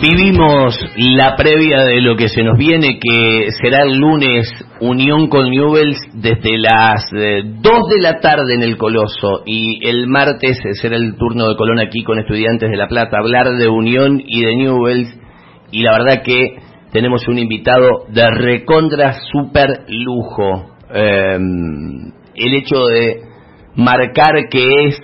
Vivimos la previa de lo que se nos viene, que será el lunes Unión con Newells desde las 2 eh, de la tarde en el Coloso y el martes será el turno de Colón aquí con estudiantes de La Plata, hablar de Unión y de Newells y la verdad que tenemos un invitado de recontra super lujo. Em, el hecho de marcar que es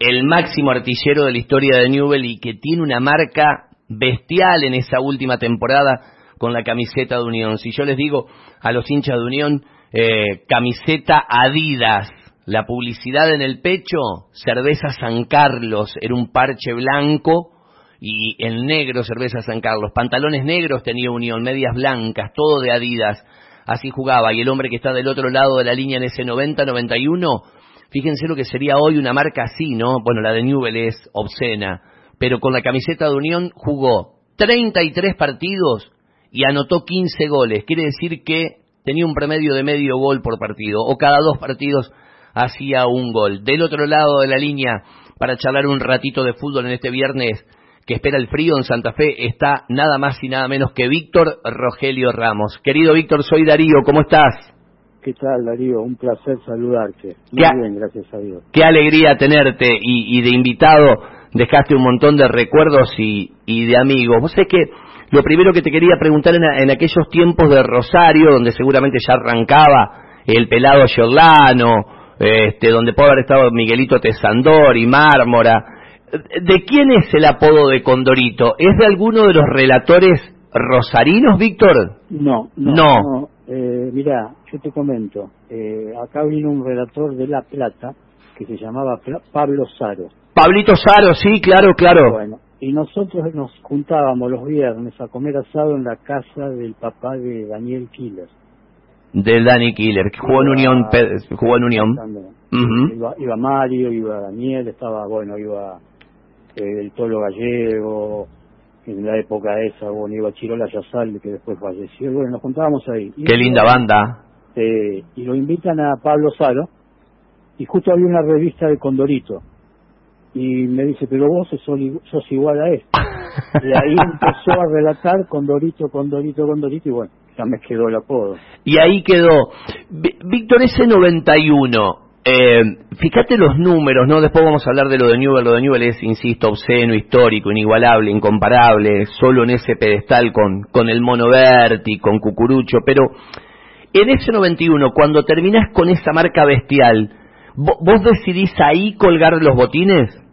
el máximo artillero de la historia de Newell y que tiene una marca bestial en esa última temporada con la camiseta de Unión. Si yo les digo a los hinchas de Unión, eh, camiseta Adidas, la publicidad en el pecho, cerveza San Carlos, era un parche blanco y el negro cerveza San Carlos, pantalones negros tenía Unión, medias blancas, todo de Adidas, así jugaba. Y el hombre que está del otro lado de la línea en ese 90-91, fíjense lo que sería hoy una marca así, ¿no? Bueno, la de Newell es obscena pero con la camiseta de Unión jugó 33 partidos y anotó 15 goles. Quiere decir que tenía un promedio de medio gol por partido, o cada dos partidos hacía un gol. Del otro lado de la línea, para charlar un ratito de fútbol en este viernes que espera el frío en Santa Fe, está nada más y nada menos que Víctor Rogelio Ramos. Querido Víctor, soy Darío, ¿cómo estás? ¿Qué tal, Darío? Un placer saludarte. Muy bien, gracias a Dios. Qué alegría tenerte y, y de invitado dejaste un montón de recuerdos y, y de amigos. Vos sabés que lo primero que te quería preguntar en, aquellos tiempos de Rosario, donde seguramente ya arrancaba el pelado Giordano, este, donde puede haber estado Miguelito Tesandor y Mármora, ¿de quién es el apodo de Condorito? ¿Es de alguno de los relatores rosarinos, Víctor? No, no. no. Eh, mira, yo te comento, eh, acá vino un relator de La Plata que se llamaba Pablo Saro Pablito Saro, sí, claro, claro. Bueno, y nosotros nos juntábamos los viernes a comer asado en la casa del papá de Daniel Killer. Del Dani Killer, que jugó en Unión. Jugó en Unión. iba, Mario, iba Daniel, estaba, bueno, iba eh, el Tolo Gallego, en la época esa, bueno, iba Chirola Yazal, que después falleció, bueno, nos juntábamos ahí. Qué linda banda. Eh, y lo invitan a Pablo Saro, y justo había una revista de Condorito, y me dice, pero vos sos, igual a esto. y ahí empezó a relatar con Dorito, con Dorito, con Dorito, y bueno, ya me quedó el apodo. Y ahí quedó. Víctor, ese 91, eh, fíjate los números, ¿no? Después vamos a hablar de lo de Newell. Lo de Newell es, insisto, obsceno, histórico, inigualable, incomparable, solo en ese pedestal con, con el Mono Berti, con Cucurucho, pero en ese 91, cuando terminás con esa marca bestial, ¿vos decidís ahí colgar los botines?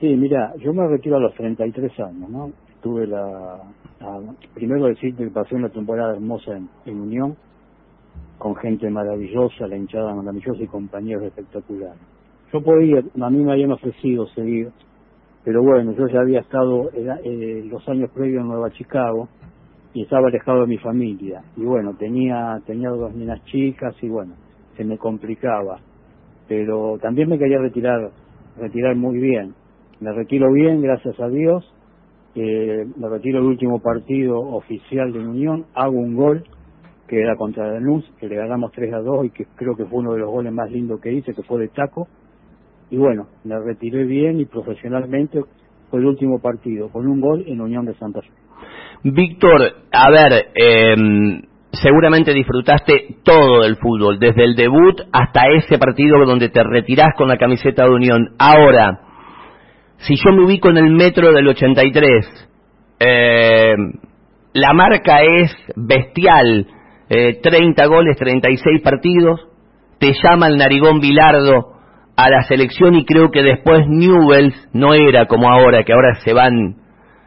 Sí, mira, yo me retiro a los 33 años, ¿no? Tuve la... primero decirte que pasé una temporada hermosa en, Unión, con gente maravillosa, la hinchada maravillosa y compañeros espectaculares. Yo podía, a mí me habían ofrecido seguir, pero bueno, yo ya había estado eh, los años previos en Nueva Chicago y estaba alejado de mi familia. Y bueno, tenía, tenía dos niñas chicas y bueno, se me complicaba. Pero también me quería retirar, retirar muy bien me retiro bien, gracias a Dios. Eh, me retiro el último partido oficial de Unión, hago un gol que era contra Danús, que le ganamos 3 a 2 y que creo que fue uno de los goles más lindos que hice, que fue de taco. Y bueno, me retiré bien y profesionalmente fue el último partido, con un gol en Unión de Santa Fe. Víctor, a ver, eh, seguramente disfrutaste todo del fútbol, desde el debut hasta ese partido donde te retirás con la camiseta de Unión. Ahora, si yo me ubico en el metro del 83, eh, la marca es bestial, eh, 30 goles, 36 partidos, te llama el narigón Bilardo a la selección y creo que después Newells no era como ahora, que ahora se van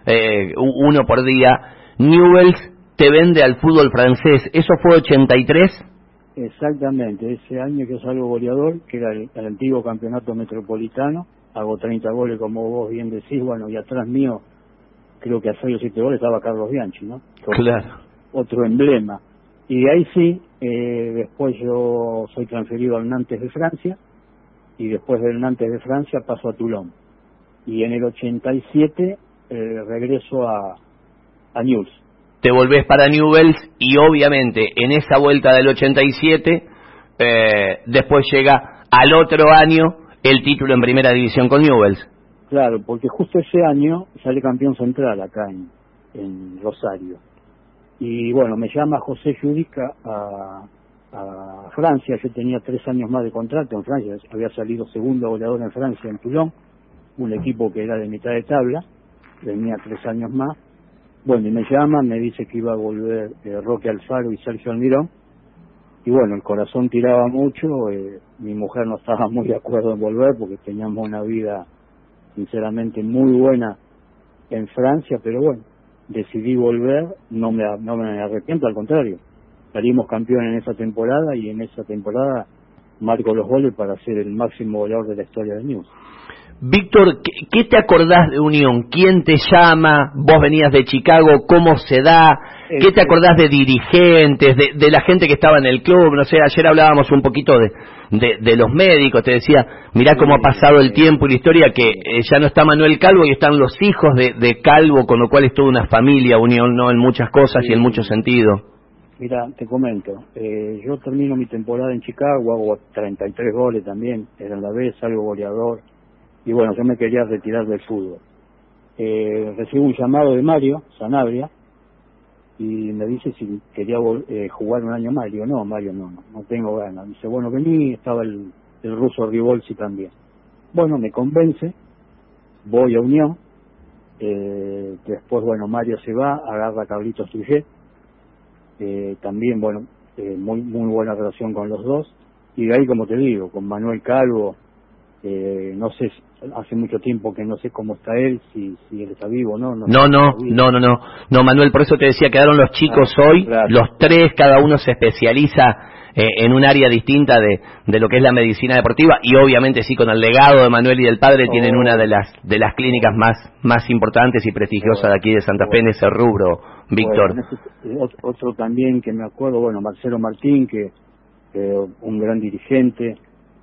eh, uno por día, Newells te vende al fútbol francés, ¿eso fue 83? Exactamente, ese año que salgo goleador, que era el antiguo campeonato metropolitano, hago 30 goles como vos bien decís, bueno, y atrás mío creo que a 6 o 7 goles estaba Carlos Bianchi, ¿no? claro. Otro emblema. Y ahí sí, eh, después yo soy transferido al Nantes de Francia, y después del Nantes de Francia paso a Toulon. Y en el 87 eh, regreso a, a News. Te volvés para Newells y obviamente en esa vuelta del 87 eh, después llega al otro año el título en primera división con Newells. Claro, porque justo ese año sale campeón central acá en, Rosario. Y bueno, me llama José Judica a, a Francia, yo tenía tres años más de contrato en Francia, había salido segundo goleador en Francia en Toulon, un equipo que era de mitad de tabla, tenía tres años más. Bueno, y me llama, me dice que iba a volver eh, Roque Alfaro y Sergio Almirón, y bueno, el corazón tiraba mucho, eh, mi mujer no estaba muy de acuerdo en volver porque teníamos una vida sinceramente muy buena en Francia, pero bueno, decidí volver, no me, no me arrepiento, al contrario, salimos campeón en esa temporada y en esa temporada marco los goles para ser el máximo goleador de la historia de News. Víctor, ¿qué, te acordás de Unión? ¿Quién te llama? ¿Vos venías de Chicago? ¿Cómo se da? ¿Qué te acordás de dirigentes, de, la gente que estaba en el club? No sé, ayer hablábamos un poquito de, de, los médicos, te decía, mirá cómo ha pasado el tiempo y la historia, que eh, ya no está Manuel Calvo y están los hijos de, de Calvo, con lo cual es toda una familia, Unión, ¿no? En muchas cosas y en muchos sentidos. Mira, te comento, eh, yo termino mi temporada en Chicago, hago 33 goles también, era la vez, salgo goleador, y bueno, yo me quería retirar del fútbol. Eh, recibo un llamado de Mario Sanabria y me dice si quería eh, jugar un año más. Digo, no, Mario, no, no, no tengo ganas. Dice, bueno, vení, estaba el, el ruso Rivolsi también. Bueno, me convence, voy a Unión, eh, después, bueno, Mario se va, agarra a Carlitos eh, también, bueno, eh, muy, muy buena relación con los dos, y de ahí, como te digo, con Manuel Calvo, eh, no sé, hace mucho tiempo que no sé cómo está él, si, si él está vivo no. No, no, no, no, no, no, no, Manuel, por eso te decía, quedaron los chicos ah, hoy, los tres, cada uno se especializa eh, en un área distinta de, de lo que es la medicina deportiva y obviamente sí con el legado de Manuel y del padre tienen una de las de las clínicas más más importantes y prestigiosas de aquí de Santa Fe en ese rubro, Víctor. Eh, otro, también que me acuerdo, bueno, Marcelo Martín, que un gran dirigente,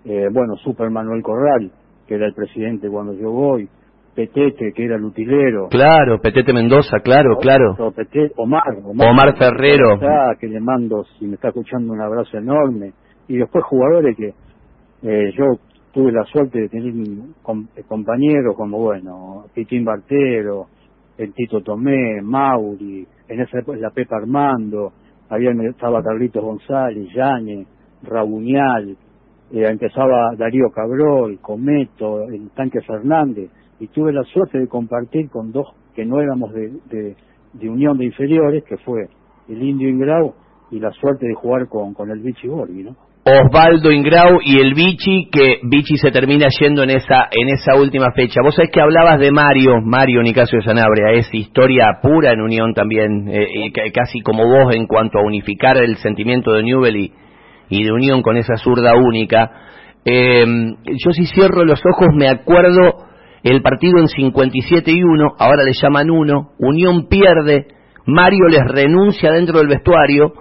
eh, bueno, Super Manuel Corral, que era el presidente cuando yo voy, Petete, que era el utilero. Claro, Petete Mendoza, claro, claro. Omar, Omar, Ferrero. que le mando, si me está escuchando, un abrazo enorme. Y después jugadores que eh, yo tuve la suerte de tener compañeros como, bueno, Pitín Bartero, el Tito Tomé, Mauri, en esa época la Pepa Armando, había estaba Carlitos González, Yañez, Rabuñal, empezaba Darío Cabrol, Cometo, el Tanque Fernández, y tuve la suerte de compartir con dos que no éramos de, de, unión de inferiores, que fue el Indio Ingrau y la suerte de jugar con, con el Vichy Borghi, ¿no? Osvaldo Ingrau y el Vichy, que Vichy se termina yendo en esa en esa última fecha. Vos sabés que hablabas de Mario, Mario Nicasio de Sanabria, es historia pura en Unión también, eh, casi como vos en cuanto a unificar el sentimiento de Newell y, y de unión con esa zurda única. Eh, yo si cierro los ojos me acuerdo el partido en 57 y 1, ahora le llaman 1, Unión pierde, Mario les renuncia dentro del vestuario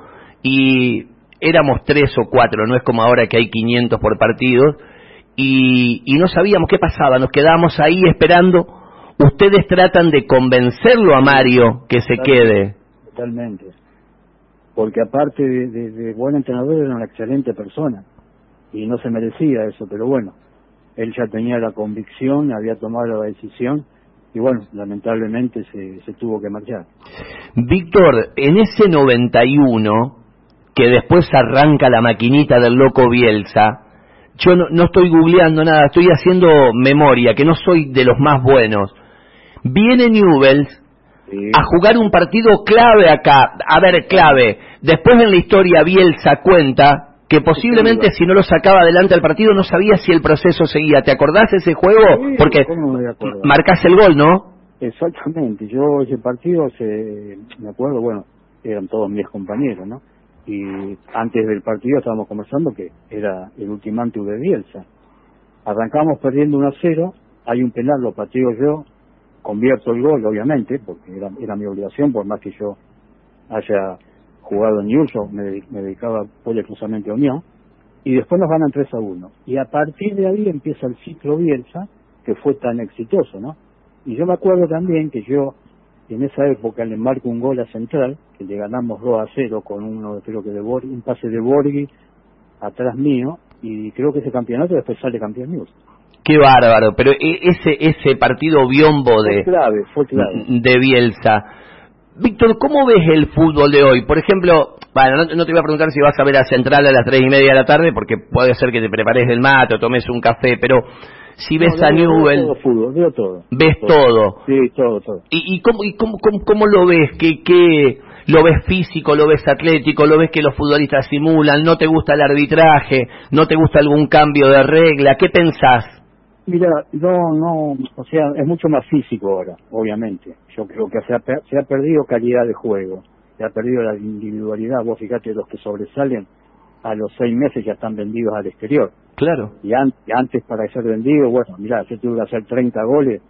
y éramos tres o cuatro, no es como ahora que hay 500 por partido, y, y no sabíamos qué pasaba, nos quedábamos ahí esperando. Ustedes tratan de convencerlo a Mario que se quede. Totalmente porque aparte de, buen entrenador era una excelente persona y no se merecía eso, pero bueno, él ya tenía la convicción, había tomado la decisión y bueno, lamentablemente se, se tuvo que marchar. Víctor, en ese 91, que después arranca la maquinita del loco Bielsa, yo no, no estoy googleando nada, estoy haciendo memoria, que no soy de los más buenos. Viene Newells a jugar un partido clave acá. A ver, clave. Después en la historia Bielsa cuenta que posiblemente si no lo sacaba adelante al partido no sabía si el proceso seguía. ¿Te acordás de ese juego? Porque marcás el gol, ¿no? Exactamente. Yo ese partido, se, me acuerdo, bueno, eran todos mis compañeros, ¿no? Y antes del partido estábamos conversando que era el ultimante de Bielsa. Arrancamos perdiendo 1 a 0, hay un penal, lo pateo yo, convierto el gol, obviamente, porque era, era mi obligación, por más que yo haya jugado en News, me, me dedicaba policruzamente a Unión, y después nos ganan 3 a 1. Y a partir de ahí empieza el ciclo Bielsa, que fue tan exitoso, ¿no? Y yo me acuerdo también que yo en esa época le marco un gol a Central, que le ganamos 2 a 0 con uno, creo que de Borghi, un pase de Borghi atrás mío, y creo que ese campeonato después sale campeón News. Qué bárbaro, pero e, ese ese partido biombo de, clave, fue clave. de Bielsa. Víctor, ¿cómo ves el fútbol de hoy? Por ejemplo, bueno, no, te voy a preguntar si vas a ver a Central a las tres y media de la tarde, porque puede ser que te prepares el mate o tomes un café, pero si ves a Newell... Veo fútbol, veo todo. ¿Ves todo? Sí, todo, todo. ¿Y, y, cómo, y cómo, cómo, lo ves? ¿Qué, ¿Qué, lo ves físico, lo ves atlético, lo ves que los futbolistas simulan, no te gusta el arbitraje, no te gusta algún cambio de regla? ¿Qué pensás? Mira, no, no, o sea, es mucho más físico ahora, obviamente. Yo creo que se ha, se ha perdido calidad de juego, se ha perdido la individualidad. Vos fíjate, los que sobresalen a los seis meses ya están vendidos al exterior. Claro. Y, antes para ser vendido, bueno, mira, yo tuve que hacer 30 goles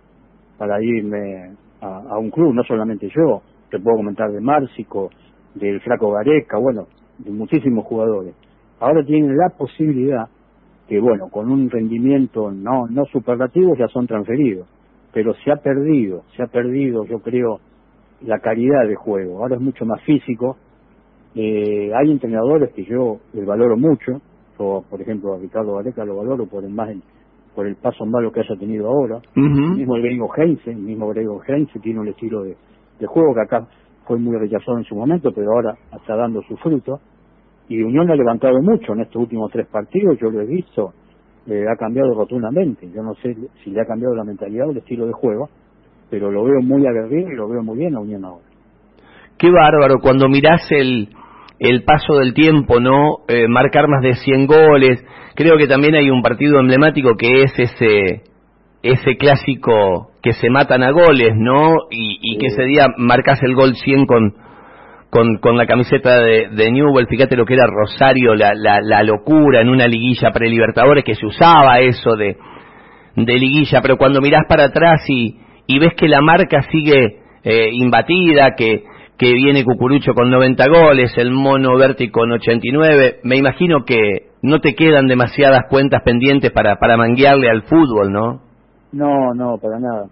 para irme a, un club, no solamente yo, te puedo comentar de Márcico, del Flaco Gareca, bueno, de muchísimos jugadores. Ahora tienen la posibilidad que, bueno, con un rendimiento no, no superlativo ya son transferidos, pero se ha perdido, se ha perdido, yo creo, la calidad de juego. Ahora es mucho más físico. Eh, hay entrenadores que yo valoro mucho, yo, por ejemplo, a Ricardo Gareca lo valoro por el más por el paso malo que haya tenido ahora. mismo el Grego Heinze, el mismo Grego Heinze tiene un estilo de, de juego que acá fue muy rechazado en su momento, pero ahora está dando su fruto. Y Unión ha levantado mucho en estos últimos tres partidos, yo lo he visto, eh, ha cambiado rotundamente. Yo no sé si le ha cambiado la mentalidad o el estilo de juego, pero lo veo muy aguerrido y lo veo muy bien a Unión ahora. Qué bárbaro, cuando mirás el, el paso del tiempo, ¿no? Eh, marcar más de 100 goles. Creo que también hay un partido emblemático que es ese ese clásico que se matan a goles, ¿no? Y, que ese día marcas el gol 100 con, con, con la camiseta de, de, Newell, fíjate lo que era Rosario, la, la, la locura en una liguilla pre-Libertadores, que se usaba eso de, de liguilla, pero cuando mirás para atrás y, y ves que la marca sigue eh, imbatida, que, que viene Cucurucho con 90 goles, el Mono Berti con 89, me imagino que no te quedan demasiadas cuentas pendientes para, para manguearle al fútbol, ¿no? No, no, para nada.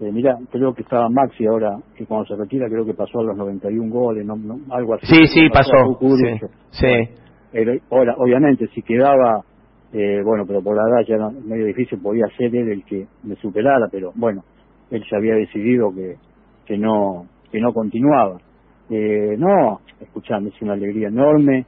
Eh, mira, creo que estaba Maxi ahora, que cuando se retira creo que pasó a los 91 goles, no, algo así. Sí, sí, pasó. Sí, ahora, obviamente, si quedaba, eh, bueno, pero por la edad ya era medio difícil, podía ser él el que me superara, pero bueno, él se había decidido que, que no que no continuaba. Eh, no, escuchame, es una alegría enorme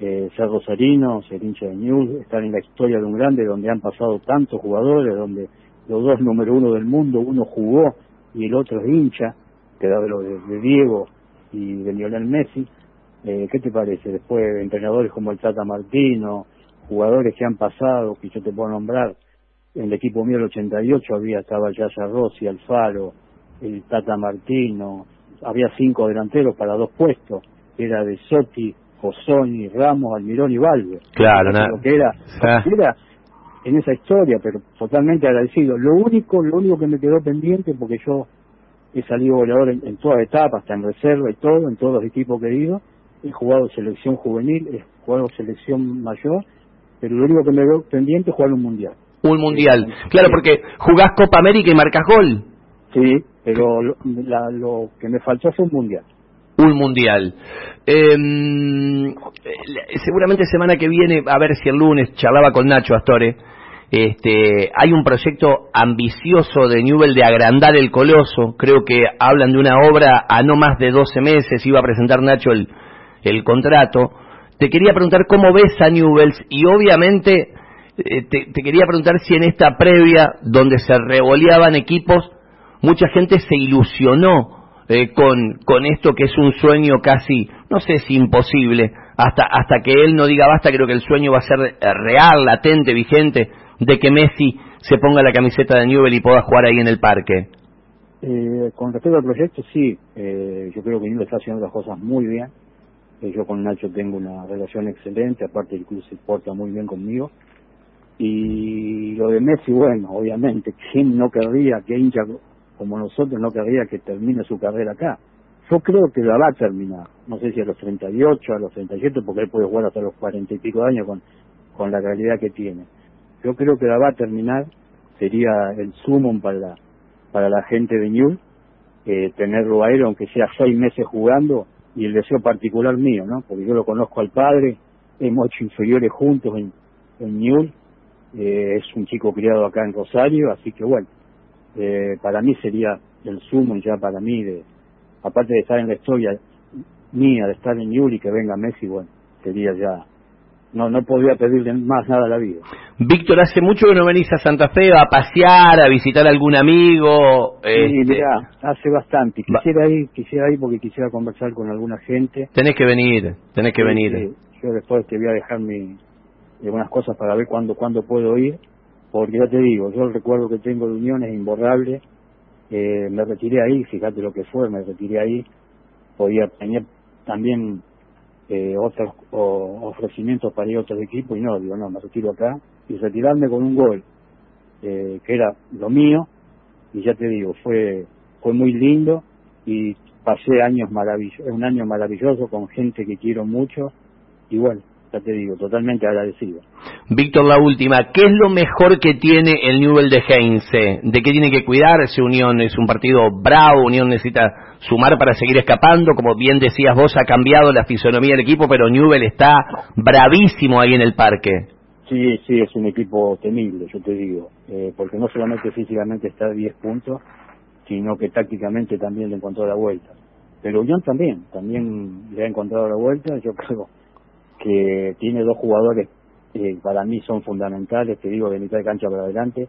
eh, ser rosarino, ser hincha de News, estar en la historia de un grande donde han pasado tantos jugadores, donde los dos número uno del mundo, uno jugó y el otro es hincha, que da lo de, Diego y de Lionel Messi. Eh, ¿Qué te parece? Después entrenadores como el Tata Martino, jugadores que han pasado, que yo te puedo nombrar, en el equipo mío del 88 había, estaba Yaya Rossi, Alfaro, el Tata Martino, había cinco delanteros para dos puestos, era de Sotti, Josoni, Ramos, Almirón y Valve. Claro, nada. Lo que era, era en esa historia, pero totalmente agradecido. Lo único, lo único que me quedó pendiente, porque yo he salido goleador en, todas etapas, hasta en reserva y todo, en todos los equipos que he ido, he jugado selección juvenil, he jugado selección mayor, pero lo único que me quedó pendiente es jugar un mundial. Un mundial, claro, porque jugás Copa América y marcas gol. Sí, pero lo, lo que me faltó fue un mundial un mundial. Eh, seguramente semana que viene, a ver si el lunes charlaba con Nacho Astore. Este, hay un proyecto ambicioso de Newell de agrandar el coloso. Creo que hablan de una obra a no más de 12 meses. Iba a presentar Nacho el, el contrato. Te quería preguntar cómo ves a Newells y obviamente eh, te, te, quería preguntar si en esta previa donde se revoleaban equipos, mucha gente se ilusionó eh, con, con esto que es un sueño casi, no sé si imposible, hasta, hasta que él no diga basta, creo que el sueño va a ser eh, real, latente, vigente, de que Messi se ponga la camiseta de Newell y pueda jugar ahí en el parque. Eh, con respecto al proyecto, sí, eh, yo creo que Newell está haciendo las cosas muy bien. yo con Nacho tengo una relación excelente, aparte el club se porta muy bien conmigo. Y lo de Messi, bueno, obviamente, ¿quién no querría que hincha como nosotros no querría que termine su carrera acá. Yo creo que la va a terminar, no sé si a los 38, a los 37, porque él puede jugar hasta los 40 y pico de años con, con la calidad que tiene. Yo creo que la va a terminar, sería el sumum para la, para la gente de Newell, eh, tenerlo a él, aunque sea seis meses jugando, y el deseo particular mío, ¿no? Porque yo lo conozco al padre, hemos hecho inferiores juntos en, en eh, es un chico criado acá en Rosario, así que bueno, eh, para mí sería el sumo ya para mí de, aparte de estar en la historia mía, de estar en Yuri, que venga Messi, bueno, sería ya no no podía pedirle más nada a la vida. Víctor, hace mucho que no venís a Santa Fe a pasear, a visitar a algún amigo. Sí, este... hace bastante. Quisiera ir, quisiera ir porque quisiera conversar con alguna gente. Tenés que venir, tenés que venir. yo después te voy a dejar mi, algunas cosas para ver cuándo, cuándo puedo ir, porque ya te digo, yo el recuerdo que tengo de Unión es imborrable. Eh, me retiré ahí, fíjate lo que fue, me retiré ahí. Podía tener también eh, otros ofrecimientos para ir a otros equipos y no, digo, no, me retiro acá y retirarme con un gol eh, que era lo mío y ya te digo, fue fue muy lindo y pasé años maravillosos, un año maravilloso con gente que quiero mucho y bueno, ya te digo, totalmente agradecido. Víctor, la última, ¿qué es lo mejor que tiene el Newell de Heinze? ¿De qué tiene que cuidarse? Unión es un partido bravo, Unión necesita sumar para seguir escapando, como bien decías vos, ha cambiado la fisonomía del equipo, pero Newell está bravísimo ahí en el parque. Sí, sí, es un equipo temible, yo te digo, eh, porque no solamente físicamente está a 10 puntos, sino que tácticamente también le encontró la vuelta. Pero Unión también, también le ha encontrado la vuelta, yo creo que tiene dos jugadores que para mí son fundamentales, te digo, de mitad de cancha para adelante.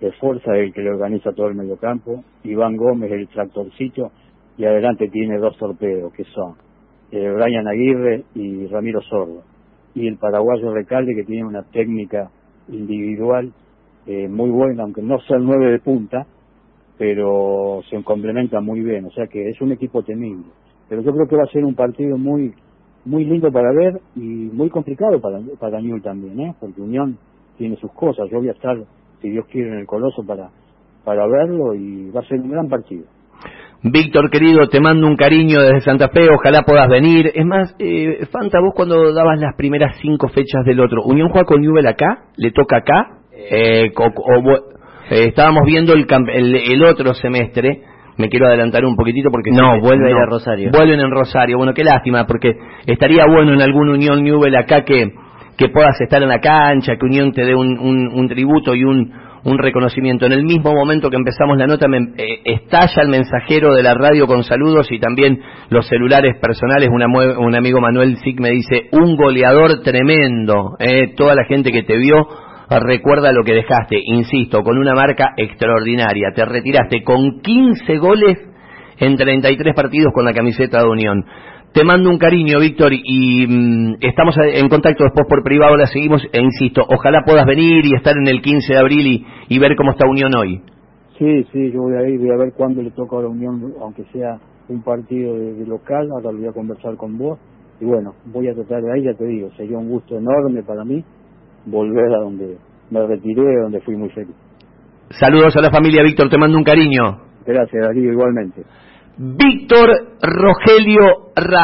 De Fuerza el que le organiza todo el mediocampo. Iván Gómez el tractorcito. Y adelante tiene dos torpedos, que son eh, Brian Aguirre y Ramiro Sordo. Y el paraguayo Recalde, que tiene una técnica individual eh, muy buena, aunque no sea el nueve de punta, pero se complementa muy bien. O sea que es un equipo temible. Pero yo creo que va a ser un partido muy muy lindo para ver y muy complicado para, para Newell también, ¿eh? porque Unión tiene sus cosas. Yo voy a estar, si Dios quiere, en el Coloso para, para verlo y va a ser un gran partido. Víctor, querido, te mando un cariño desde Santa Fe, ojalá puedas venir. Es más, eh, Fanta, vos cuando dabas las primeras cinco fechas del otro, ¿Unión juega con Newell acá? ¿Le toca acá? Eh, eh, estábamos viendo el, el, el otro semestre me quiero adelantar un poquitito porque no vuelve a ir a Rosario. vuelven en Rosario. Bueno qué lástima porque estaría bueno en algún Unión Newell acá que que puedas estar en la cancha que Unión te dé un, un, tributo y un, un reconocimiento. En el mismo momento que empezamos la nota me, eh, estalla el mensajero de la radio con saludos y también los celulares personales. Una, un amigo Manuel Zic me dice un goleador tremendo eh, toda la gente que te vio recuerda lo que dejaste, insisto, con una marca extraordinaria. Te retiraste con 15 goles en 33 partidos con la camiseta de Unión. Te mando un cariño, Víctor, y mm, estamos en contacto después por privado, la seguimos, e insisto, ojalá puedas venir y estar en el 15 de abril y, ver cómo está Unión hoy. Sí, sí, yo voy a ir, voy a ver cuándo le toca a la Unión, aunque sea un partido de, local, ahora voy a conversar con vos, y bueno, voy a tratar de ahí, ya te digo, sería un gusto enorme para mí volver a donde me retiré, donde fui muy feliz. Saludos a la familia, Víctor, te mando un cariño. Gracias, Darío, igualmente. Víctor Rogelio Ra